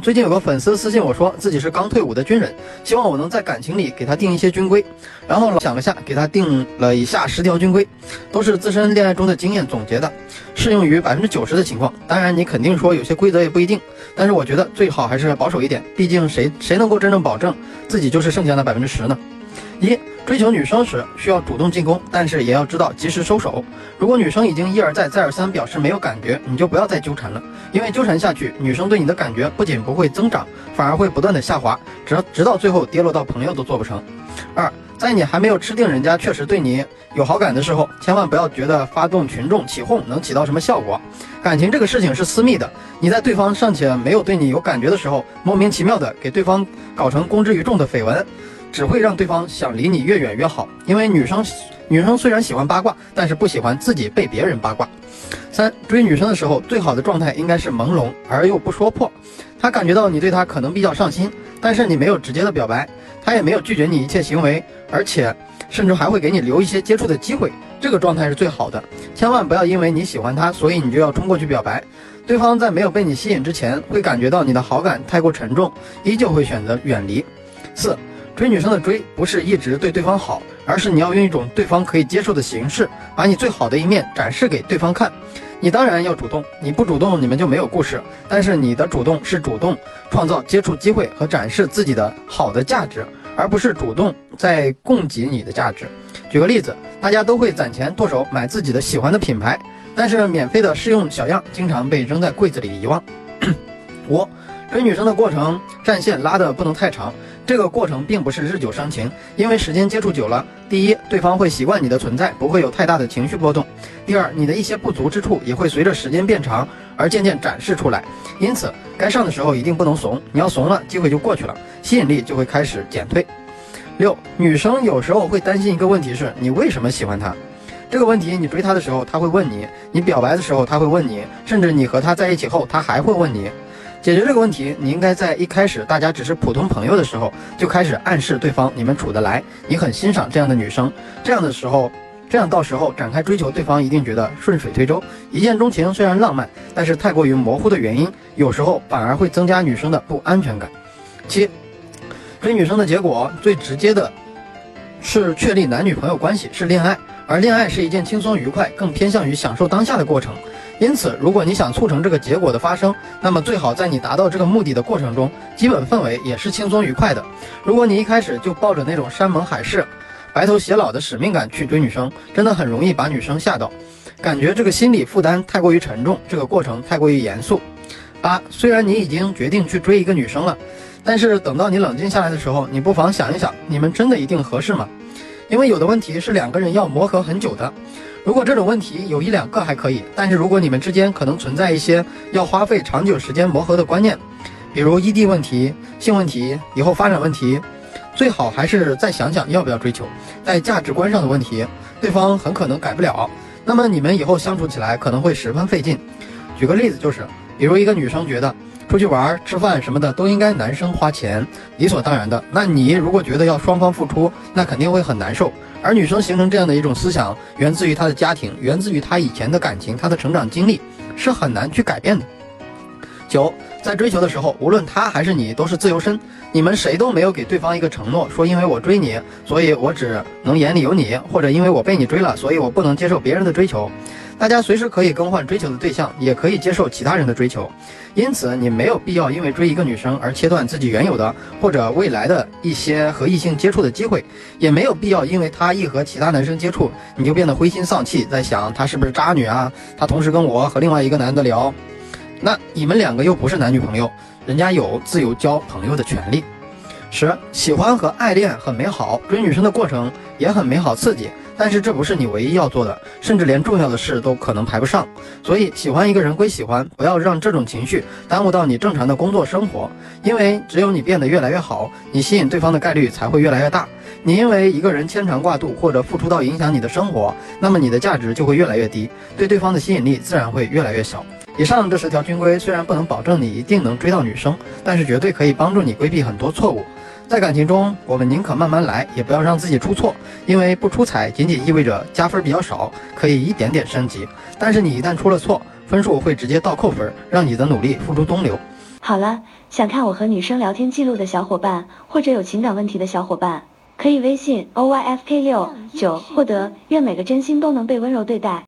最近有个粉丝私信我说自己是刚退伍的军人，希望我能在感情里给他定一些军规。然后想了下，给他定了以下十条军规，都是自身恋爱中的经验总结的，适用于百分之九十的情况。当然，你肯定说有些规则也不一定，但是我觉得最好还是保守一点，毕竟谁谁能够真正保证自己就是剩下的百分之十呢？一追求女生时需要主动进攻，但是也要知道及时收手。如果女生已经一而再再而三表示没有感觉，你就不要再纠缠了，因为纠缠下去，女生对你的感觉不仅不会增长，反而会不断的下滑，直直到最后跌落到朋友都做不成。二，在你还没有吃定人家确实对你有好感的时候，千万不要觉得发动群众起哄能起到什么效果。感情这个事情是私密的，你在对方尚且没有对你有感觉的时候，莫名其妙的给对方搞成公之于众的绯闻。只会让对方想离你越远越好，因为女生女生虽然喜欢八卦，但是不喜欢自己被别人八卦。三追女生的时候，最好的状态应该是朦胧而又不说破。她感觉到你对她可能比较上心，但是你没有直接的表白，她也没有拒绝你一切行为，而且甚至还会给你留一些接触的机会。这个状态是最好的。千万不要因为你喜欢她，所以你就要冲过去表白。对方在没有被你吸引之前，会感觉到你的好感太过沉重，依旧会选择远离。四。追女生的追不是一直对对方好，而是你要用一种对方可以接受的形式，把你最好的一面展示给对方看。你当然要主动，你不主动你们就没有故事。但是你的主动是主动创造接触机会和展示自己的好的价值，而不是主动在供给你的价值。举个例子，大家都会攒钱剁手买自己的喜欢的品牌，但是免费的试用小样经常被扔在柜子里遗忘。五，追女生的过程战线拉的不能太长。这个过程并不是日久生情，因为时间接触久了，第一，对方会习惯你的存在，不会有太大的情绪波动；第二，你的一些不足之处也会随着时间变长而渐渐展示出来。因此，该上的时候一定不能怂，你要怂了，机会就过去了，吸引力就会开始减退。六，女生有时候会担心一个问题是你为什么喜欢她？这个问题你追她的时候她会问你，你表白的时候她会问你，甚至你和她在一起后她还会问你。解决这个问题，你应该在一开始大家只是普通朋友的时候就开始暗示对方你们处得来，你很欣赏这样的女生。这样的时候，这样到时候展开追求，对方一定觉得顺水推舟。一见钟情虽然浪漫，但是太过于模糊的原因，有时候反而会增加女生的不安全感。七，追女生的结果最直接的是确立男女朋友关系，是恋爱，而恋爱是一件轻松愉快、更偏向于享受当下的过程。因此，如果你想促成这个结果的发生，那么最好在你达到这个目的的过程中，基本氛围也是轻松愉快的。如果你一开始就抱着那种山盟海誓、白头偕老的使命感去追女生，真的很容易把女生吓到，感觉这个心理负担太过于沉重，这个过程太过于严肃。八，虽然你已经决定去追一个女生了，但是等到你冷静下来的时候，你不妨想一想，你们真的一定合适吗？因为有的问题是两个人要磨合很久的。如果这种问题有一两个还可以，但是如果你们之间可能存在一些要花费长久时间磨合的观念，比如异地问题、性问题、以后发展问题，最好还是再想想要不要追求。在价值观上的问题，对方很可能改不了，那么你们以后相处起来可能会十分费劲。举个例子就是，比如一个女生觉得出去玩、吃饭什么的都应该男生花钱，理所当然的，那你如果觉得要双方付出，那肯定会很难受。而女生形成这样的一种思想，源自于她的家庭，源自于她以前的感情，她的成长经历是很难去改变的。九，在追求的时候，无论他还是你都是自由身，你们谁都没有给对方一个承诺，说因为我追你，所以我只能眼里有你，或者因为我被你追了，所以我不能接受别人的追求。大家随时可以更换追求的对象，也可以接受其他人的追求，因此你没有必要因为追一个女生而切断自己原有的或者未来的一些和异性接触的机会，也没有必要因为她一和其他男生接触，你就变得灰心丧气，在想她是不是渣女啊？她同时跟我和另外一个男的聊，那你们两个又不是男女朋友，人家有自由交朋友的权利。十，喜欢和爱恋很美好，追女生的过程也很美好刺激。但是这不是你唯一要做的，甚至连重要的事都可能排不上。所以喜欢一个人归喜欢，不要让这种情绪耽误到你正常的工作生活。因为只有你变得越来越好，你吸引对方的概率才会越来越大。你因为一个人牵肠挂肚或者付出到影响你的生活，那么你的价值就会越来越低，对对方的吸引力自然会越来越小。以上这十条军规虽然不能保证你一定能追到女生，但是绝对可以帮助你规避很多错误。在感情中，我们宁可慢慢来，也不要让自己出错，因为不出彩仅仅意味着加分比较少，可以一点点升级。但是你一旦出了错，分数会直接倒扣分，让你的努力付诸东流。好了，想看我和女生聊天记录的小伙伴，或者有情感问题的小伙伴，可以微信 o y f k 六九获得。愿每个真心都能被温柔对待。